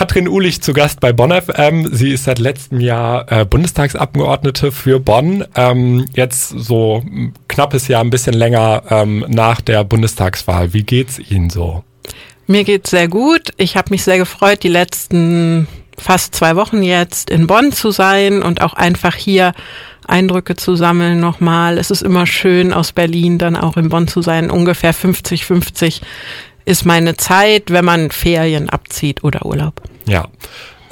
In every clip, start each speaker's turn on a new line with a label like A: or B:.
A: Katrin Ulich zu Gast bei Bonn FM. Sie ist seit letztem Jahr äh, Bundestagsabgeordnete für Bonn. Ähm, jetzt so knappes Jahr, ein bisschen länger ähm, nach der Bundestagswahl. Wie geht's Ihnen so?
B: Mir geht's sehr gut. Ich habe mich sehr gefreut, die letzten fast zwei Wochen jetzt in Bonn zu sein und auch einfach hier Eindrücke zu sammeln nochmal. Es ist immer schön, aus Berlin dann auch in Bonn zu sein. Ungefähr 50-50 ist meine Zeit, wenn man Ferien abzieht oder Urlaub.
A: Ja.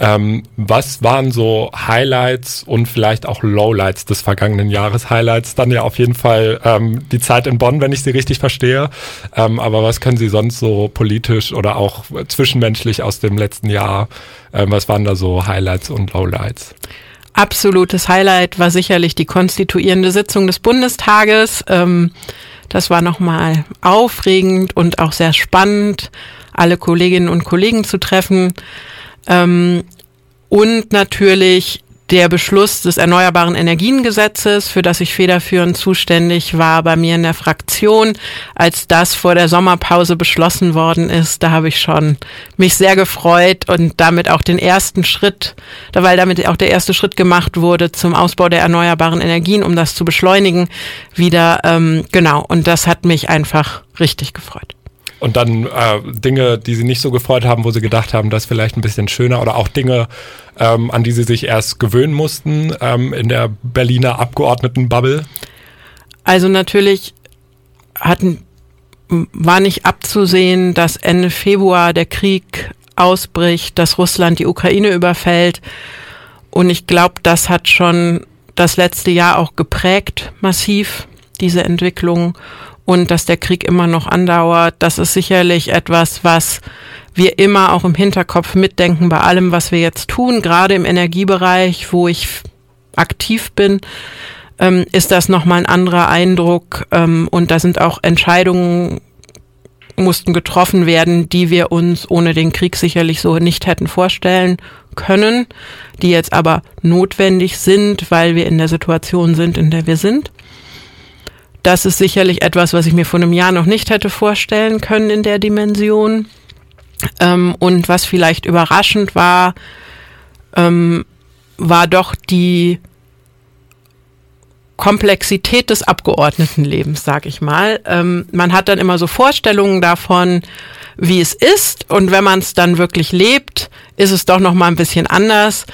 A: Ähm, was waren so Highlights und vielleicht auch Lowlights des vergangenen Jahres? Highlights dann ja auf jeden Fall ähm, die Zeit in Bonn, wenn ich sie richtig verstehe. Ähm, aber was können Sie sonst so politisch oder auch zwischenmenschlich aus dem letzten Jahr? Ähm, was waren da so Highlights und Lowlights?
B: Absolutes Highlight war sicherlich die konstituierende Sitzung des Bundestages. Ähm, das war nochmal aufregend und auch sehr spannend, alle Kolleginnen und Kollegen zu treffen. Ähm, und natürlich der Beschluss des Erneuerbaren Energiengesetzes, für das ich federführend zuständig war bei mir in der Fraktion, als das vor der Sommerpause beschlossen worden ist, da habe ich schon mich sehr gefreut und damit auch den ersten Schritt, weil damit auch der erste Schritt gemacht wurde zum Ausbau der erneuerbaren Energien, um das zu beschleunigen, wieder ähm, genau. Und das hat mich einfach richtig gefreut.
A: Und dann äh, Dinge, die sie nicht so gefreut haben, wo sie gedacht haben, das ist vielleicht ein bisschen schöner oder auch Dinge, ähm, an die sie sich erst gewöhnen mussten ähm, in der Berliner Abgeordnetenbubble?
B: Also natürlich hatten, war nicht abzusehen, dass Ende Februar der Krieg ausbricht, dass Russland die Ukraine überfällt. Und ich glaube, das hat schon das letzte Jahr auch geprägt, massiv, diese Entwicklung und dass der Krieg immer noch andauert, das ist sicherlich etwas, was wir immer auch im Hinterkopf mitdenken bei allem, was wir jetzt tun, gerade im Energiebereich, wo ich aktiv bin, ähm, ist das nochmal ein anderer Eindruck ähm, und da sind auch Entscheidungen mussten getroffen werden, die wir uns ohne den Krieg sicherlich so nicht hätten vorstellen können, die jetzt aber notwendig sind, weil wir in der Situation sind, in der wir sind. Das ist sicherlich etwas, was ich mir vor einem Jahr noch nicht hätte vorstellen können in der Dimension. Ähm, und was vielleicht überraschend war, ähm, war doch die Komplexität des Abgeordnetenlebens, sag ich mal. Ähm, man hat dann immer so Vorstellungen davon, wie es ist, und wenn man es dann wirklich lebt, ist es doch noch mal ein bisschen anders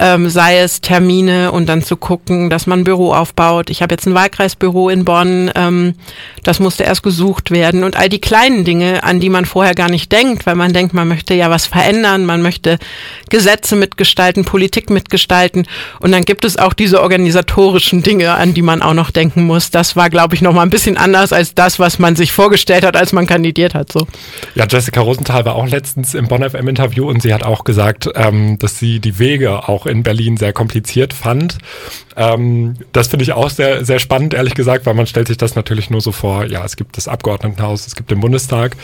B: ähm, sei es Termine und dann zu gucken, dass man ein Büro aufbaut. Ich habe jetzt ein Wahlkreisbüro in Bonn, ähm, das musste erst gesucht werden und all die kleinen Dinge, an die man vorher gar nicht denkt, weil man denkt, man möchte ja was verändern, man möchte Gesetze mitgestalten, Politik mitgestalten und dann gibt es auch diese organisatorischen Dinge, an die man auch noch denken muss. Das war, glaube ich, noch mal ein bisschen anders als das, was man sich vorgestellt hat, als man kandidiert hat. So.
A: Ja, Jessica Rosenthal war auch letztens im Bonn FM Interview und sie hat auch gesagt, ähm, dass sie die Wege auch in Berlin sehr kompliziert fand. Ähm, das finde ich auch sehr, sehr spannend, ehrlich gesagt, weil man stellt sich das natürlich nur so vor, ja, es gibt das Abgeordnetenhaus, es gibt den Bundestag.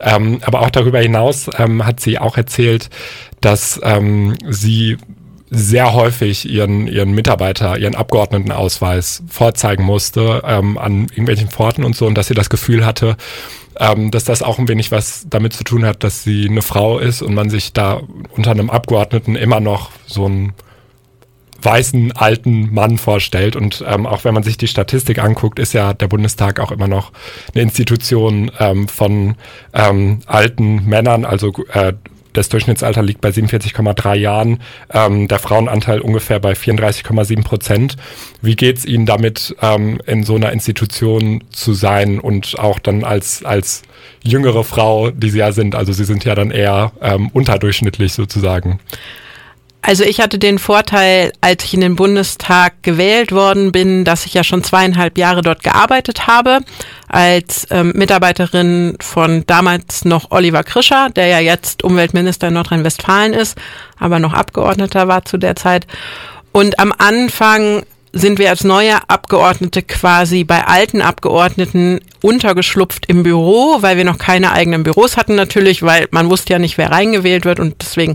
A: Ähm, aber auch darüber hinaus ähm, hat sie auch erzählt, dass ähm, sie sehr häufig ihren, ihren Mitarbeiter, ihren Abgeordnetenausweis vorzeigen musste ähm, an irgendwelchen Pforten und so und dass sie das Gefühl hatte, ähm, dass das auch ein wenig was damit zu tun hat, dass sie eine Frau ist und man sich da unter einem Abgeordneten immer noch so einen weißen alten Mann vorstellt. Und ähm, auch wenn man sich die Statistik anguckt, ist ja der Bundestag auch immer noch eine Institution ähm, von ähm, alten Männern, also äh, das Durchschnittsalter liegt bei 47,3 Jahren, ähm, der Frauenanteil ungefähr bei 34,7 Prozent. Wie geht's Ihnen damit, ähm, in so einer Institution zu sein und auch dann als, als jüngere Frau, die Sie ja sind? Also Sie sind ja dann eher ähm, unterdurchschnittlich sozusagen.
B: Also ich hatte den Vorteil, als ich in den Bundestag gewählt worden bin, dass ich ja schon zweieinhalb Jahre dort gearbeitet habe als ähm, Mitarbeiterin von damals noch Oliver Krischer, der ja jetzt Umweltminister in Nordrhein-Westfalen ist, aber noch Abgeordneter war zu der Zeit. Und am Anfang sind wir als neue Abgeordnete quasi bei alten Abgeordneten untergeschlupft im Büro, weil wir noch keine eigenen Büros hatten natürlich, weil man wusste ja nicht, wer reingewählt wird und deswegen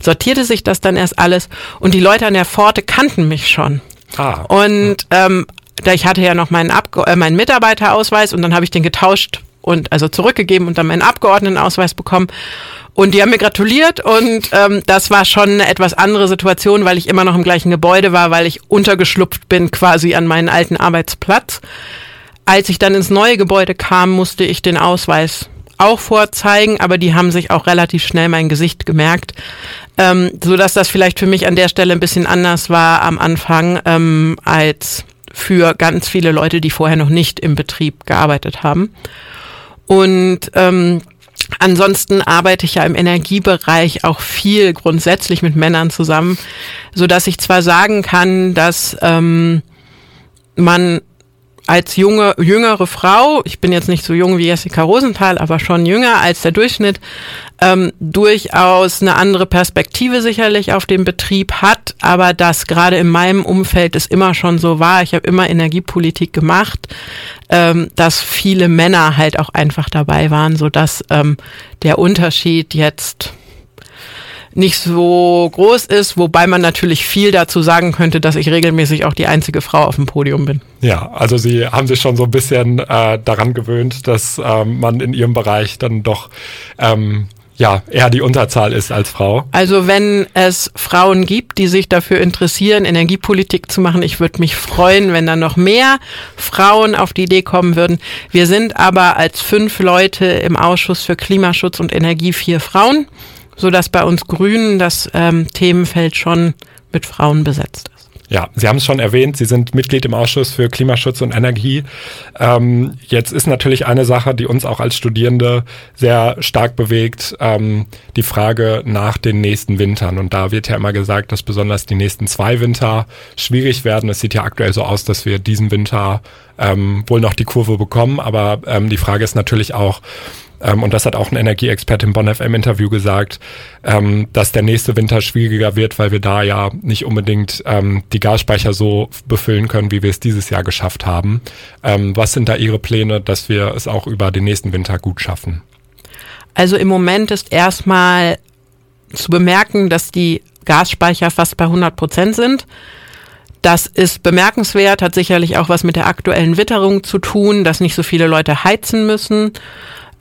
B: sortierte sich das dann erst alles. Und die Leute an der Pforte kannten mich schon. Ah. Und ähm, ich hatte ja noch meinen, Abge äh, meinen Mitarbeiterausweis und dann habe ich den getauscht und also zurückgegeben und dann meinen Abgeordnetenausweis bekommen. Und die haben mir gratuliert und ähm, das war schon eine etwas andere Situation, weil ich immer noch im gleichen Gebäude war, weil ich untergeschlupft bin quasi an meinen alten Arbeitsplatz. Als ich dann ins neue Gebäude kam, musste ich den Ausweis auch vorzeigen, aber die haben sich auch relativ schnell mein Gesicht gemerkt, ähm, so dass das vielleicht für mich an der Stelle ein bisschen anders war am Anfang ähm, als für ganz viele Leute, die vorher noch nicht im Betrieb gearbeitet haben. Und ähm, Ansonsten arbeite ich ja im Energiebereich auch viel grundsätzlich mit Männern zusammen, so dass ich zwar sagen kann, dass ähm, man als junge, jüngere Frau, ich bin jetzt nicht so jung wie Jessica Rosenthal, aber schon jünger als der Durchschnitt, ähm, durchaus eine andere Perspektive sicherlich auf den Betrieb hat, aber das gerade in meinem Umfeld es immer schon so war, ich habe immer Energiepolitik gemacht, ähm, dass viele Männer halt auch einfach dabei waren, so dass ähm, der Unterschied jetzt nicht so groß ist, wobei man natürlich viel dazu sagen könnte, dass ich regelmäßig auch die einzige Frau auf dem Podium bin.
A: Ja, also Sie haben sich schon so ein bisschen äh, daran gewöhnt, dass ähm, man in Ihrem Bereich dann doch ähm, ja, eher die Unterzahl ist als Frau.
B: Also wenn es Frauen gibt, die sich dafür interessieren, Energiepolitik zu machen, ich würde mich freuen, wenn da noch mehr Frauen auf die Idee kommen würden. Wir sind aber als fünf Leute im Ausschuss für Klimaschutz und Energie vier Frauen so dass bei uns Grünen das ähm, Themenfeld schon mit Frauen besetzt ist.
A: Ja, Sie haben es schon erwähnt, Sie sind Mitglied im Ausschuss für Klimaschutz und Energie. Ähm, jetzt ist natürlich eine Sache, die uns auch als Studierende sehr stark bewegt, ähm, die Frage nach den nächsten Wintern. Und da wird ja immer gesagt, dass besonders die nächsten zwei Winter schwierig werden. Es sieht ja aktuell so aus, dass wir diesen Winter ähm, wohl noch die Kurve bekommen. Aber ähm, die Frage ist natürlich auch, ähm, und das hat auch ein Energieexperte im Bonn FM Interview gesagt, ähm, dass der nächste Winter schwieriger wird, weil wir da ja nicht unbedingt ähm, die Gasspeicher so befüllen können, wie wir es dieses Jahr geschafft haben. Ähm, was sind da Ihre Pläne, dass wir es auch über den nächsten Winter gut schaffen?
B: Also im Moment ist erstmal zu bemerken, dass die Gasspeicher fast bei 100 Prozent sind. Das ist bemerkenswert, hat sicherlich auch was mit der aktuellen Witterung zu tun, dass nicht so viele Leute heizen müssen.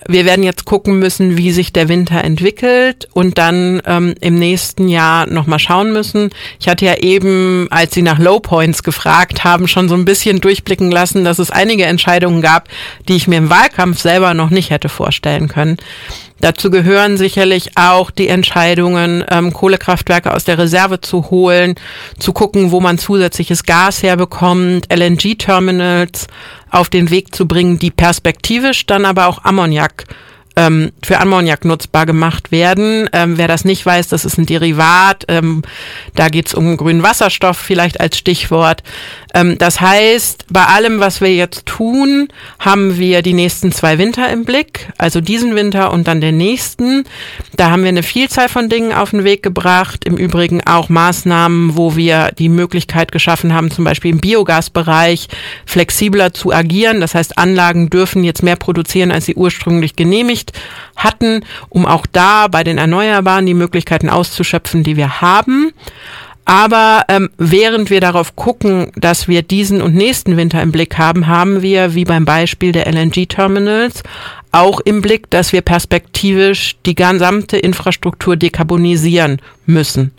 B: Wir werden jetzt gucken müssen, wie sich der Winter entwickelt und dann ähm, im nächsten Jahr nochmal schauen müssen. Ich hatte ja eben, als Sie nach Low Points gefragt haben, schon so ein bisschen durchblicken lassen, dass es einige Entscheidungen gab, die ich mir im Wahlkampf selber noch nicht hätte vorstellen können. Dazu gehören sicherlich auch die Entscheidungen, ähm, Kohlekraftwerke aus der Reserve zu holen, zu gucken, wo man zusätzliches Gas herbekommt, LNG-Terminals auf den Weg zu bringen, die perspektivisch dann aber auch Ammoniak ähm, für Ammoniak nutzbar gemacht werden. Ähm, wer das nicht weiß, das ist ein Derivat. Ähm, da geht es um grünen Wasserstoff vielleicht als Stichwort. Ähm, das heißt, bei allem, was wir jetzt tun, haben wir die nächsten zwei Winter im Blick, also diesen Winter und dann den nächsten. Da haben wir eine Vielzahl von Dingen auf den Weg gebracht. Im Übrigen auch Maßnahmen, wo wir die Möglichkeit geschaffen haben, zum Beispiel im Biogasbereich flexibler zu agieren. Das heißt, Anlagen dürfen jetzt mehr produzieren, als sie ursprünglich genehmigt nicht hatten, um auch da bei den Erneuerbaren die Möglichkeiten auszuschöpfen, die wir haben. Aber ähm, während wir darauf gucken, dass wir diesen und nächsten Winter im Blick haben, haben wir, wie beim Beispiel der LNG-Terminals, auch im Blick, dass wir perspektivisch die gesamte Infrastruktur dekarbonisieren müssen.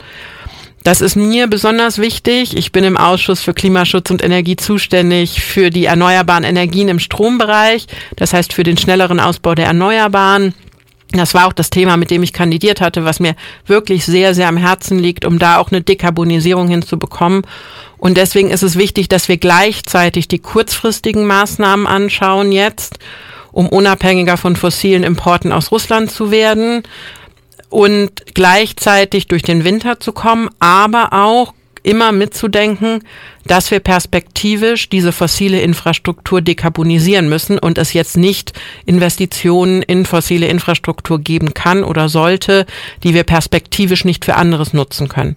B: Das ist mir besonders wichtig. Ich bin im Ausschuss für Klimaschutz und Energie zuständig für die erneuerbaren Energien im Strombereich, das heißt für den schnelleren Ausbau der Erneuerbaren. Das war auch das Thema, mit dem ich kandidiert hatte, was mir wirklich sehr, sehr am Herzen liegt, um da auch eine Dekarbonisierung hinzubekommen. Und deswegen ist es wichtig, dass wir gleichzeitig die kurzfristigen Maßnahmen anschauen jetzt, um unabhängiger von fossilen Importen aus Russland zu werden und gleichzeitig durch den Winter zu kommen, aber auch immer mitzudenken, dass wir perspektivisch diese fossile Infrastruktur dekarbonisieren müssen und es jetzt nicht Investitionen in fossile Infrastruktur geben kann oder sollte, die wir perspektivisch nicht für anderes nutzen können.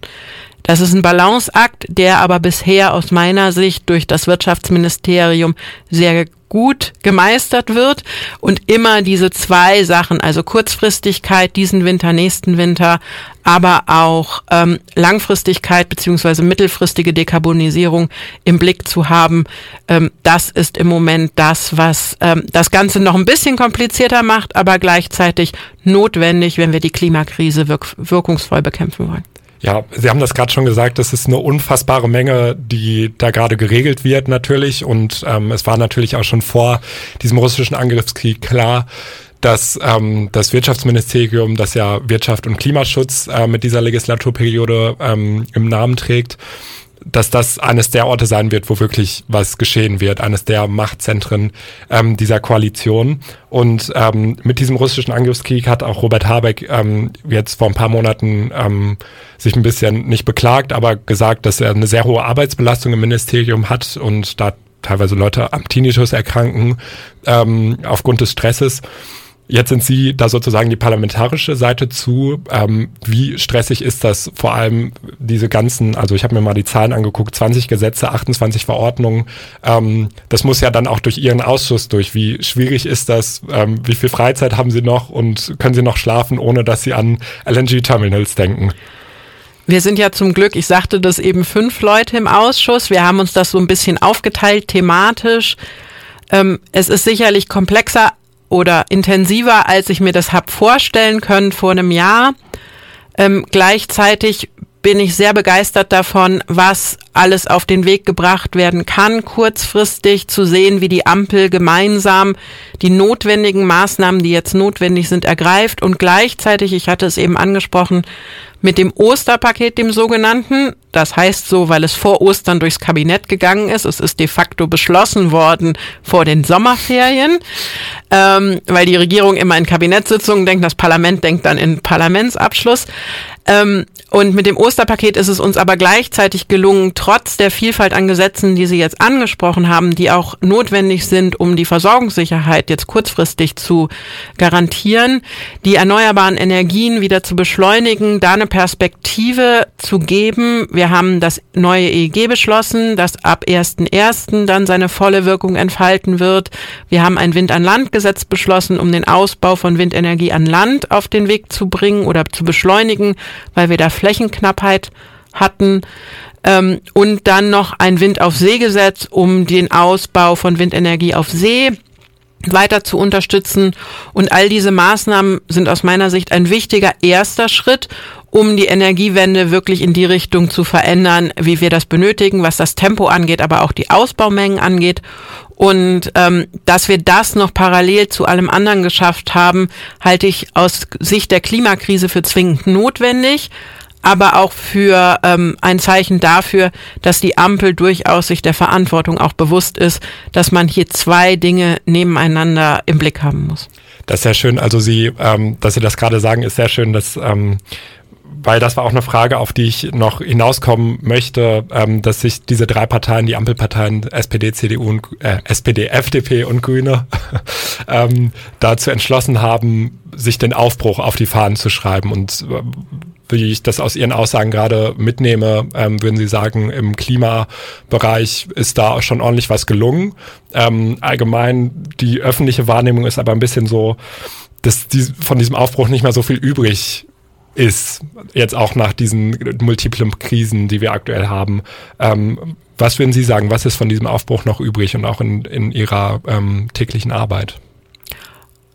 B: Das ist ein Balanceakt, der aber bisher aus meiner Sicht durch das Wirtschaftsministerium sehr gut gemeistert wird und immer diese zwei Sachen, also Kurzfristigkeit diesen Winter, nächsten Winter, aber auch ähm, Langfristigkeit beziehungsweise mittelfristige Dekarbonisierung im Blick zu haben, ähm, das ist im Moment das, was ähm, das Ganze noch ein bisschen komplizierter macht, aber gleichzeitig notwendig, wenn wir die Klimakrise wirk wirkungsvoll bekämpfen wollen.
A: Ja, Sie haben das gerade schon gesagt, das ist eine unfassbare Menge, die da gerade geregelt wird natürlich. Und ähm, es war natürlich auch schon vor diesem russischen Angriffskrieg klar, dass ähm, das Wirtschaftsministerium, das ja Wirtschaft und Klimaschutz äh, mit dieser Legislaturperiode ähm, im Namen trägt, dass das eines der Orte sein wird, wo wirklich was geschehen wird, eines der Machtzentren ähm, dieser Koalition. Und ähm, mit diesem russischen Angriffskrieg hat auch Robert Habeck ähm, jetzt vor ein paar Monaten ähm, sich ein bisschen nicht beklagt, aber gesagt, dass er eine sehr hohe Arbeitsbelastung im Ministerium hat und da teilweise Leute am Tinnitus erkranken ähm, aufgrund des Stresses. Jetzt sind Sie da sozusagen die parlamentarische Seite zu. Ähm, wie stressig ist das vor allem diese ganzen, also ich habe mir mal die Zahlen angeguckt, 20 Gesetze, 28 Verordnungen. Ähm, das muss ja dann auch durch Ihren Ausschuss durch. Wie schwierig ist das? Ähm, wie viel Freizeit haben Sie noch und können Sie noch schlafen, ohne dass Sie an LNG-Terminals denken?
B: Wir sind ja zum Glück, ich sagte das eben, fünf Leute im Ausschuss. Wir haben uns das so ein bisschen aufgeteilt thematisch. Ähm, es ist sicherlich komplexer, oder intensiver, als ich mir das hab vorstellen können vor einem Jahr. Ähm, gleichzeitig bin ich sehr begeistert davon, was alles auf den Weg gebracht werden kann, kurzfristig zu sehen, wie die Ampel gemeinsam die notwendigen Maßnahmen, die jetzt notwendig sind, ergreift und gleichzeitig, ich hatte es eben angesprochen, mit dem Osterpaket, dem sogenannten. Das heißt so, weil es vor Ostern durchs Kabinett gegangen ist. Es ist de facto beschlossen worden vor den Sommerferien, ähm, weil die Regierung immer in Kabinettssitzungen denkt, das Parlament denkt dann in Parlamentsabschluss. Ähm, und mit dem Osterpaket ist es uns aber gleichzeitig gelungen, trotz der Vielfalt an Gesetzen, die Sie jetzt angesprochen haben, die auch notwendig sind, um die Versorgungssicherheit jetzt kurzfristig zu garantieren, die erneuerbaren Energien wieder zu beschleunigen, da eine Perspektive zu geben. Wir haben das neue EEG beschlossen, das ab 1.1. dann seine volle Wirkung entfalten wird. Wir haben ein Wind an Land Gesetz beschlossen, um den Ausbau von Windenergie an Land auf den Weg zu bringen oder zu beschleunigen weil wir da Flächenknappheit hatten. Ähm, und dann noch ein Wind auf See Gesetz, um den Ausbau von Windenergie auf See weiter zu unterstützen. Und all diese Maßnahmen sind aus meiner Sicht ein wichtiger erster Schritt, um die Energiewende wirklich in die Richtung zu verändern, wie wir das benötigen, was das Tempo angeht, aber auch die Ausbaumengen angeht. Und ähm, dass wir das noch parallel zu allem anderen geschafft haben, halte ich aus Sicht der Klimakrise für zwingend notwendig, aber auch für ähm, ein Zeichen dafür, dass die Ampel durchaus sich der Verantwortung auch bewusst ist, dass man hier zwei Dinge nebeneinander im Blick haben muss.
A: Das ist sehr schön. Also Sie, ähm, dass Sie das gerade sagen, ist sehr schön, dass ähm, weil das war auch eine Frage, auf die ich noch hinauskommen möchte, ähm, dass sich diese drei Parteien, die Ampelparteien SPD, CDU und äh, SPD, FDP und Grüne ähm, dazu entschlossen haben, sich den Aufbruch auf die Fahnen zu schreiben. Und äh, wie ich das aus Ihren Aussagen gerade mitnehme, ähm, würden Sie sagen, im Klimabereich ist da schon ordentlich was gelungen. Ähm, allgemein die öffentliche Wahrnehmung ist aber ein bisschen so, dass die, von diesem Aufbruch nicht mehr so viel übrig ist, jetzt auch nach diesen multiplen Krisen, die wir aktuell haben. Ähm, was würden Sie sagen, was ist von diesem Aufbruch noch übrig und auch in, in Ihrer ähm, täglichen Arbeit?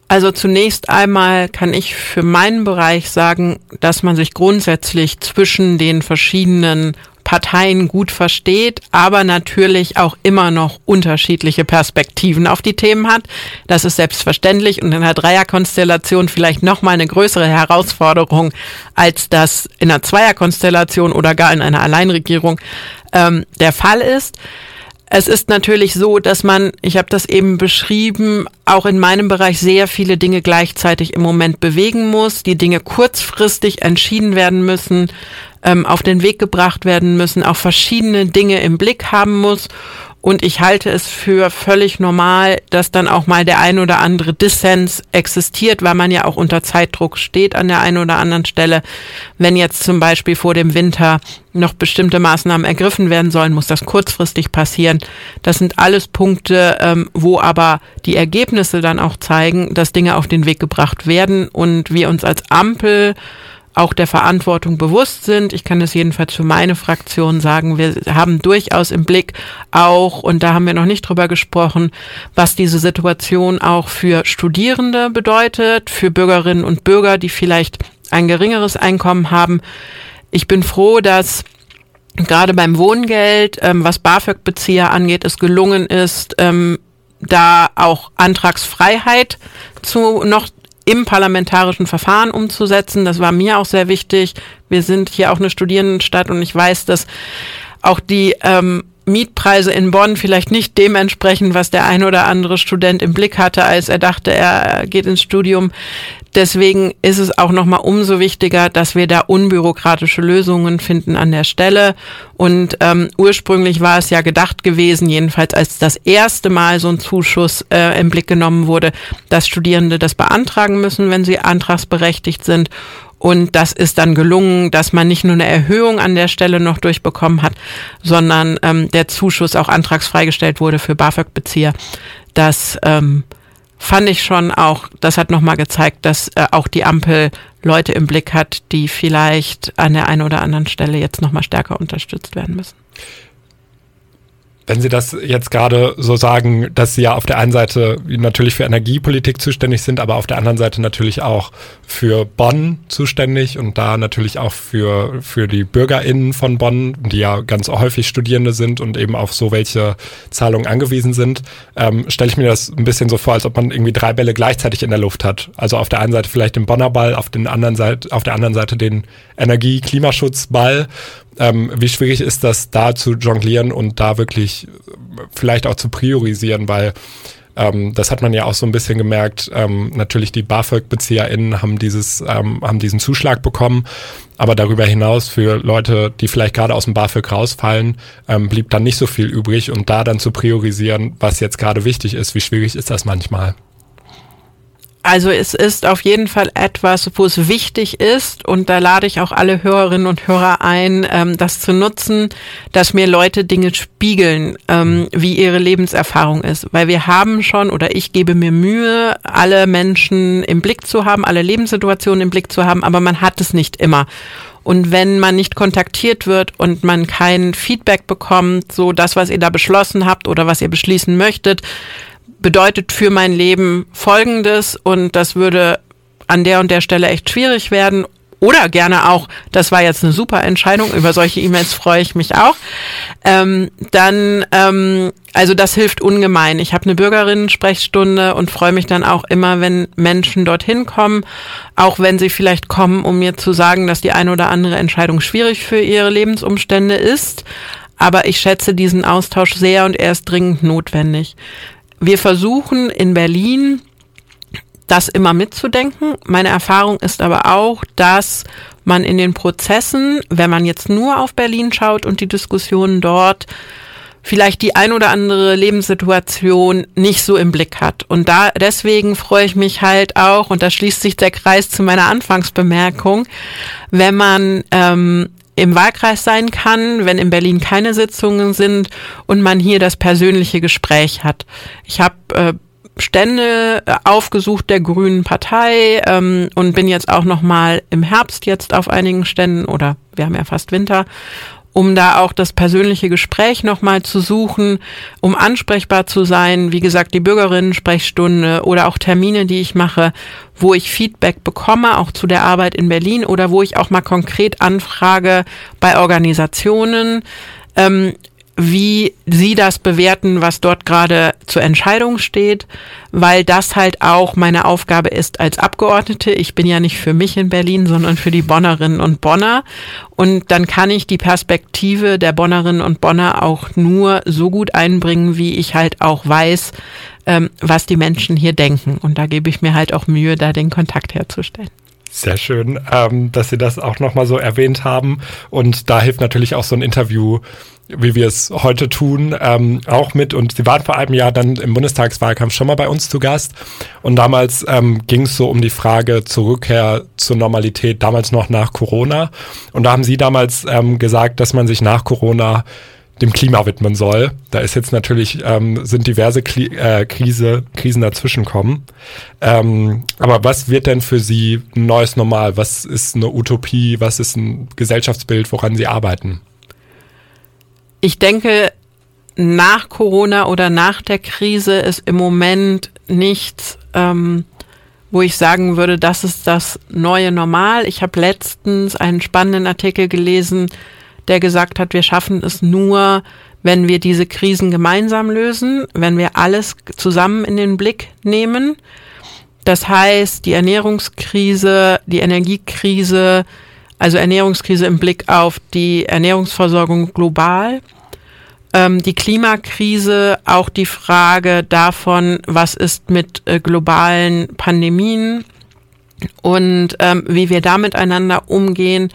B: Also zunächst einmal kann ich für meinen Bereich sagen, dass man sich grundsätzlich zwischen den verschiedenen Parteien gut versteht, aber natürlich auch immer noch unterschiedliche Perspektiven auf die Themen hat. Das ist selbstverständlich und in der Dreierkonstellation vielleicht noch mal eine größere Herausforderung, als das in einer Zweierkonstellation oder gar in einer Alleinregierung ähm, der Fall ist. Es ist natürlich so, dass man, ich habe das eben beschrieben, auch in meinem Bereich sehr viele Dinge gleichzeitig im Moment bewegen muss, die Dinge kurzfristig entschieden werden müssen, ähm, auf den Weg gebracht werden müssen, auch verschiedene Dinge im Blick haben muss Und ich halte es für völlig normal, dass dann auch mal der ein oder andere Dissens existiert, weil man ja auch unter Zeitdruck steht an der einen oder anderen Stelle. Wenn jetzt zum Beispiel vor dem Winter noch bestimmte Maßnahmen ergriffen werden sollen, muss das kurzfristig passieren. Das sind alles Punkte, ähm, wo aber die Ergebnisse dann auch zeigen, dass Dinge auf den Weg gebracht werden und wir uns als Ampel auch der Verantwortung bewusst sind. Ich kann es jedenfalls für meine Fraktion sagen. Wir haben durchaus im Blick auch, und da haben wir noch nicht drüber gesprochen, was diese Situation auch für Studierende bedeutet, für Bürgerinnen und Bürger, die vielleicht ein geringeres Einkommen haben. Ich bin froh, dass gerade beim Wohngeld, ähm, was BAföG-Bezieher angeht, es gelungen ist, ähm, da auch Antragsfreiheit zu noch im parlamentarischen Verfahren umzusetzen. Das war mir auch sehr wichtig. Wir sind hier auch eine Studierendenstadt und ich weiß, dass auch die ähm, Mietpreise in Bonn vielleicht nicht dementsprechend, was der ein oder andere Student im Blick hatte, als er dachte, er geht ins Studium. Deswegen ist es auch nochmal umso wichtiger, dass wir da unbürokratische Lösungen finden an der Stelle. Und ähm, ursprünglich war es ja gedacht gewesen, jedenfalls als das erste Mal so ein Zuschuss äh, im Blick genommen wurde, dass Studierende das beantragen müssen, wenn sie antragsberechtigt sind. Und das ist dann gelungen, dass man nicht nur eine Erhöhung an der Stelle noch durchbekommen hat, sondern ähm, der Zuschuss auch antragsfreigestellt wurde für BAföG-Bezieher. Das ähm, fand ich schon auch, das hat nochmal gezeigt, dass äh, auch die Ampel Leute im Blick hat, die vielleicht an der einen oder anderen Stelle jetzt nochmal stärker unterstützt werden müssen.
A: Wenn Sie das jetzt gerade so sagen, dass Sie ja auf der einen Seite natürlich für Energiepolitik zuständig sind, aber auf der anderen Seite natürlich auch für Bonn zuständig und da natürlich auch für, für die BürgerInnen von Bonn, die ja ganz häufig Studierende sind und eben auf so welche Zahlungen angewiesen sind, ähm, stelle ich mir das ein bisschen so vor, als ob man irgendwie drei Bälle gleichzeitig in der Luft hat. Also auf der einen Seite vielleicht den Bonner Ball, auf, den anderen Seite, auf der anderen Seite den Energie-Klimaschutzball ähm, wie schwierig ist das, da zu jonglieren und da wirklich vielleicht auch zu priorisieren, weil ähm, das hat man ja auch so ein bisschen gemerkt. Ähm, natürlich die BAföG-BezieherInnen haben dieses, ähm, haben diesen Zuschlag bekommen, aber darüber hinaus für Leute, die vielleicht gerade aus dem BAföG rausfallen, ähm, blieb dann nicht so viel übrig und da dann zu priorisieren, was jetzt gerade wichtig ist, wie schwierig ist das manchmal?
B: Also es ist auf jeden Fall etwas, wo es wichtig ist und da lade ich auch alle Hörerinnen und Hörer ein, ähm, das zu nutzen, dass mir Leute Dinge spiegeln, ähm, wie ihre Lebenserfahrung ist. Weil wir haben schon oder ich gebe mir Mühe, alle Menschen im Blick zu haben, alle Lebenssituationen im Blick zu haben, aber man hat es nicht immer. Und wenn man nicht kontaktiert wird und man kein Feedback bekommt, so das, was ihr da beschlossen habt oder was ihr beschließen möchtet, bedeutet für mein Leben Folgendes und das würde an der und der Stelle echt schwierig werden. Oder gerne auch, das war jetzt eine super Entscheidung, über solche E-Mails freue ich mich auch. Ähm, dann, ähm, also das hilft ungemein. Ich habe eine Bürgerinnen-Sprechstunde und freue mich dann auch immer, wenn Menschen dorthin kommen, auch wenn sie vielleicht kommen, um mir zu sagen, dass die eine oder andere Entscheidung schwierig für ihre Lebensumstände ist. Aber ich schätze diesen Austausch sehr und er ist dringend notwendig wir versuchen in Berlin das immer mitzudenken. Meine Erfahrung ist aber auch, dass man in den Prozessen, wenn man jetzt nur auf Berlin schaut und die Diskussionen dort, vielleicht die ein oder andere Lebenssituation nicht so im Blick hat. Und da deswegen freue ich mich halt auch, und da schließt sich der Kreis zu meiner Anfangsbemerkung, wenn man ähm, im Wahlkreis sein kann, wenn in Berlin keine Sitzungen sind und man hier das persönliche Gespräch hat. Ich habe äh, Stände äh, aufgesucht der Grünen Partei ähm, und bin jetzt auch noch mal im Herbst jetzt auf einigen Ständen oder wir haben ja fast Winter um da auch das persönliche Gespräch nochmal zu suchen, um ansprechbar zu sein. Wie gesagt, die Bürgerinnen-Sprechstunde oder auch Termine, die ich mache, wo ich Feedback bekomme, auch zu der Arbeit in Berlin oder wo ich auch mal konkret anfrage bei Organisationen. Ähm, wie Sie das bewerten, was dort gerade zur Entscheidung steht, weil das halt auch meine Aufgabe ist als Abgeordnete. Ich bin ja nicht für mich in Berlin, sondern für die Bonnerinnen und Bonner. Und dann kann ich die Perspektive der Bonnerinnen und Bonner auch nur so gut einbringen, wie ich halt auch weiß, ähm, was die Menschen hier denken. Und da gebe ich mir halt auch Mühe, da den Kontakt herzustellen.
A: Sehr schön, ähm, dass Sie das auch nochmal so erwähnt haben. Und da hilft natürlich auch so ein Interview, wie wir es heute tun, ähm, auch mit. Und Sie waren vor einem Jahr dann im Bundestagswahlkampf schon mal bei uns zu Gast. Und damals ähm, ging es so um die Frage zur Rückkehr zur Normalität, damals noch nach Corona. Und da haben Sie damals ähm, gesagt, dass man sich nach Corona dem Klima widmen soll. Da ist jetzt natürlich, ähm, sind diverse Kli äh, Krise, Krisen dazwischenkommen. Ähm, aber was wird denn für Sie ein neues Normal? Was ist eine Utopie? Was ist ein Gesellschaftsbild, woran Sie arbeiten?
B: Ich denke, nach Corona oder nach der Krise ist im Moment nichts, ähm, wo ich sagen würde, das ist das neue Normal. Ich habe letztens einen spannenden Artikel gelesen, der gesagt hat, wir schaffen es nur, wenn wir diese Krisen gemeinsam lösen, wenn wir alles zusammen in den Blick nehmen. Das heißt, die Ernährungskrise, die Energiekrise, also Ernährungskrise im Blick auf die Ernährungsversorgung global, ähm, die Klimakrise, auch die Frage davon, was ist mit äh, globalen Pandemien und ähm, wie wir da miteinander umgehen.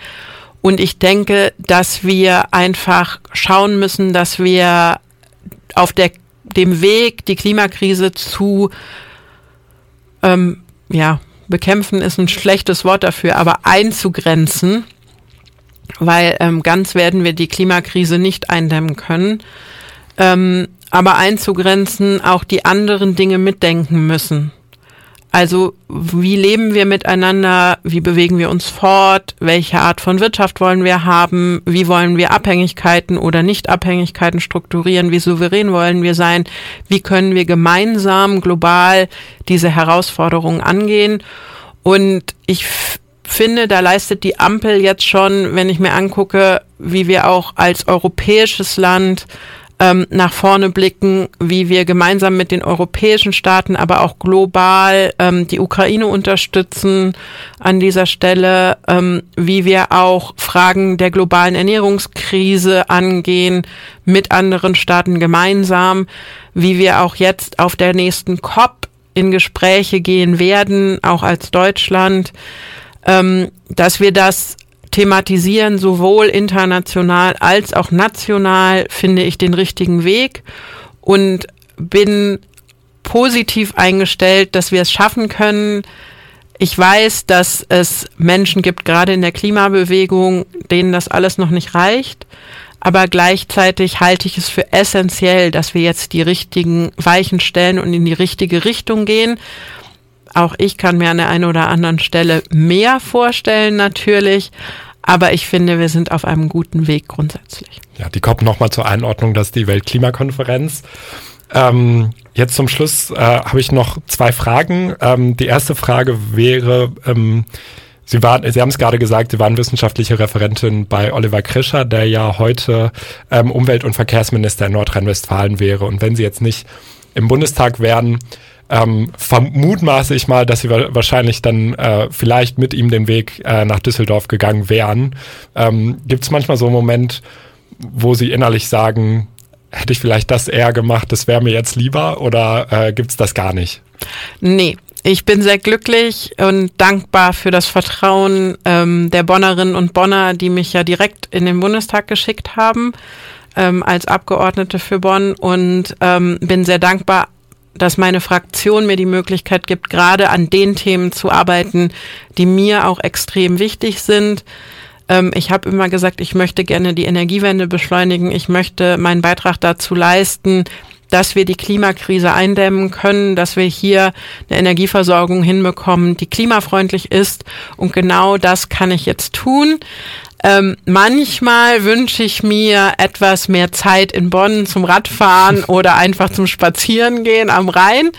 B: Und ich denke, dass wir einfach schauen müssen, dass wir auf der, dem Weg, die Klimakrise zu ähm, ja, bekämpfen ist ein schlechtes Wort dafür, aber einzugrenzen, weil ähm, ganz werden wir die Klimakrise nicht eindämmen können, ähm, aber einzugrenzen, auch die anderen Dinge mitdenken müssen. Also wie leben wir miteinander? Wie bewegen wir uns fort? Welche Art von Wirtschaft wollen wir haben? Wie wollen wir Abhängigkeiten oder Nichtabhängigkeiten strukturieren? Wie souverän wollen wir sein? Wie können wir gemeinsam global diese Herausforderungen angehen? Und ich finde, da leistet die Ampel jetzt schon, wenn ich mir angucke, wie wir auch als europäisches Land ähm, nach vorne blicken, wie wir gemeinsam mit den europäischen Staaten, aber auch global ähm, die Ukraine unterstützen an dieser Stelle, ähm, wie wir auch Fragen der globalen Ernährungskrise angehen mit anderen Staaten gemeinsam, wie wir auch jetzt auf der nächsten COP in Gespräche gehen werden, auch als Deutschland, ähm, dass wir das thematisieren, sowohl international als auch national, finde ich den richtigen Weg und bin positiv eingestellt, dass wir es schaffen können. Ich weiß, dass es Menschen gibt, gerade in der Klimabewegung, denen das alles noch nicht reicht. Aber gleichzeitig halte ich es für essentiell, dass wir jetzt die richtigen Weichen stellen und in die richtige Richtung gehen. Auch ich kann mir an der einen oder anderen Stelle mehr vorstellen, natürlich. Aber ich finde, wir sind auf einem guten Weg grundsätzlich.
A: Ja, die COP nochmal zur Einordnung, das ist die Weltklimakonferenz. Ähm, jetzt zum Schluss äh, habe ich noch zwei Fragen. Ähm, die erste Frage wäre, ähm, Sie, waren, Sie haben es gerade gesagt, Sie waren wissenschaftliche Referentin bei Oliver Krischer, der ja heute ähm, Umwelt- und Verkehrsminister in Nordrhein-Westfalen wäre. Und wenn Sie jetzt nicht im Bundestag wären, ähm, vermutmaße ich mal, dass sie wahrscheinlich dann äh, vielleicht mit ihm den Weg äh, nach Düsseldorf gegangen wären. Ähm, Gibt es manchmal so einen Moment, wo sie innerlich sagen, hätte ich vielleicht das eher gemacht, das wäre mir jetzt lieber oder äh, gibt es das gar nicht?
B: Nee. Ich bin sehr glücklich und dankbar für das Vertrauen ähm, der Bonnerinnen und Bonner, die mich ja direkt in den Bundestag geschickt haben ähm, als Abgeordnete für Bonn und ähm, bin sehr dankbar dass meine Fraktion mir die Möglichkeit gibt, gerade an den Themen zu arbeiten, die mir auch extrem wichtig sind. Ähm, ich habe immer gesagt, ich möchte gerne die Energiewende beschleunigen. Ich möchte meinen Beitrag dazu leisten, dass wir die Klimakrise eindämmen können, dass wir hier eine Energieversorgung hinbekommen, die klimafreundlich ist. Und genau das kann ich jetzt tun. Ähm, manchmal wünsche ich mir etwas mehr Zeit in Bonn zum Radfahren oder einfach zum Spazierengehen am Rhein.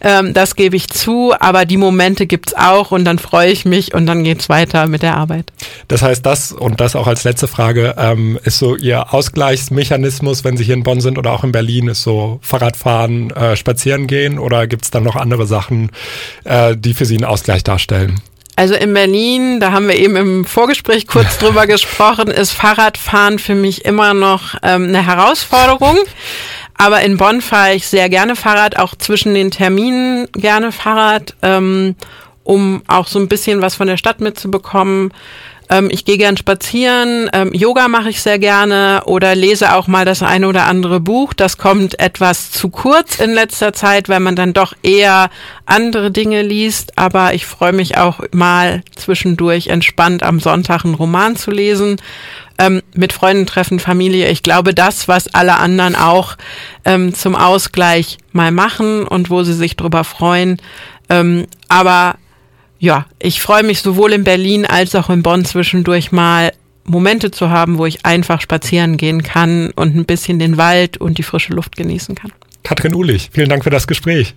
B: Ähm, das gebe ich zu, aber die Momente gibt's auch und dann freue ich mich und dann geht's weiter mit der Arbeit.
A: Das heißt, das und das auch als letzte Frage ähm, ist so Ihr Ausgleichsmechanismus, wenn Sie hier in Bonn sind oder auch in Berlin, ist so Fahrradfahren, äh, spazieren gehen oder gibt's dann noch andere Sachen, äh, die für Sie einen Ausgleich darstellen?
B: Also in Berlin, da haben wir eben im Vorgespräch kurz drüber gesprochen, ist Fahrradfahren für mich immer noch ähm, eine Herausforderung. Aber in Bonn fahre ich sehr gerne Fahrrad, auch zwischen den Terminen gerne Fahrrad. Ähm, um auch so ein bisschen was von der Stadt mitzubekommen. Ähm, ich gehe gern spazieren, ähm, Yoga mache ich sehr gerne oder lese auch mal das eine oder andere Buch. Das kommt etwas zu kurz in letzter Zeit, weil man dann doch eher andere Dinge liest. Aber ich freue mich auch mal zwischendurch entspannt am Sonntag einen Roman zu lesen. Ähm, mit Freunden treffen, Familie. Ich glaube, das, was alle anderen auch ähm, zum Ausgleich mal machen und wo sie sich drüber freuen. Ähm, aber ja, ich freue mich sowohl in Berlin als auch in Bonn zwischendurch mal Momente zu haben, wo ich einfach spazieren gehen kann und ein bisschen den Wald und die frische Luft genießen kann.
A: Katrin Uhlich, vielen Dank für das Gespräch.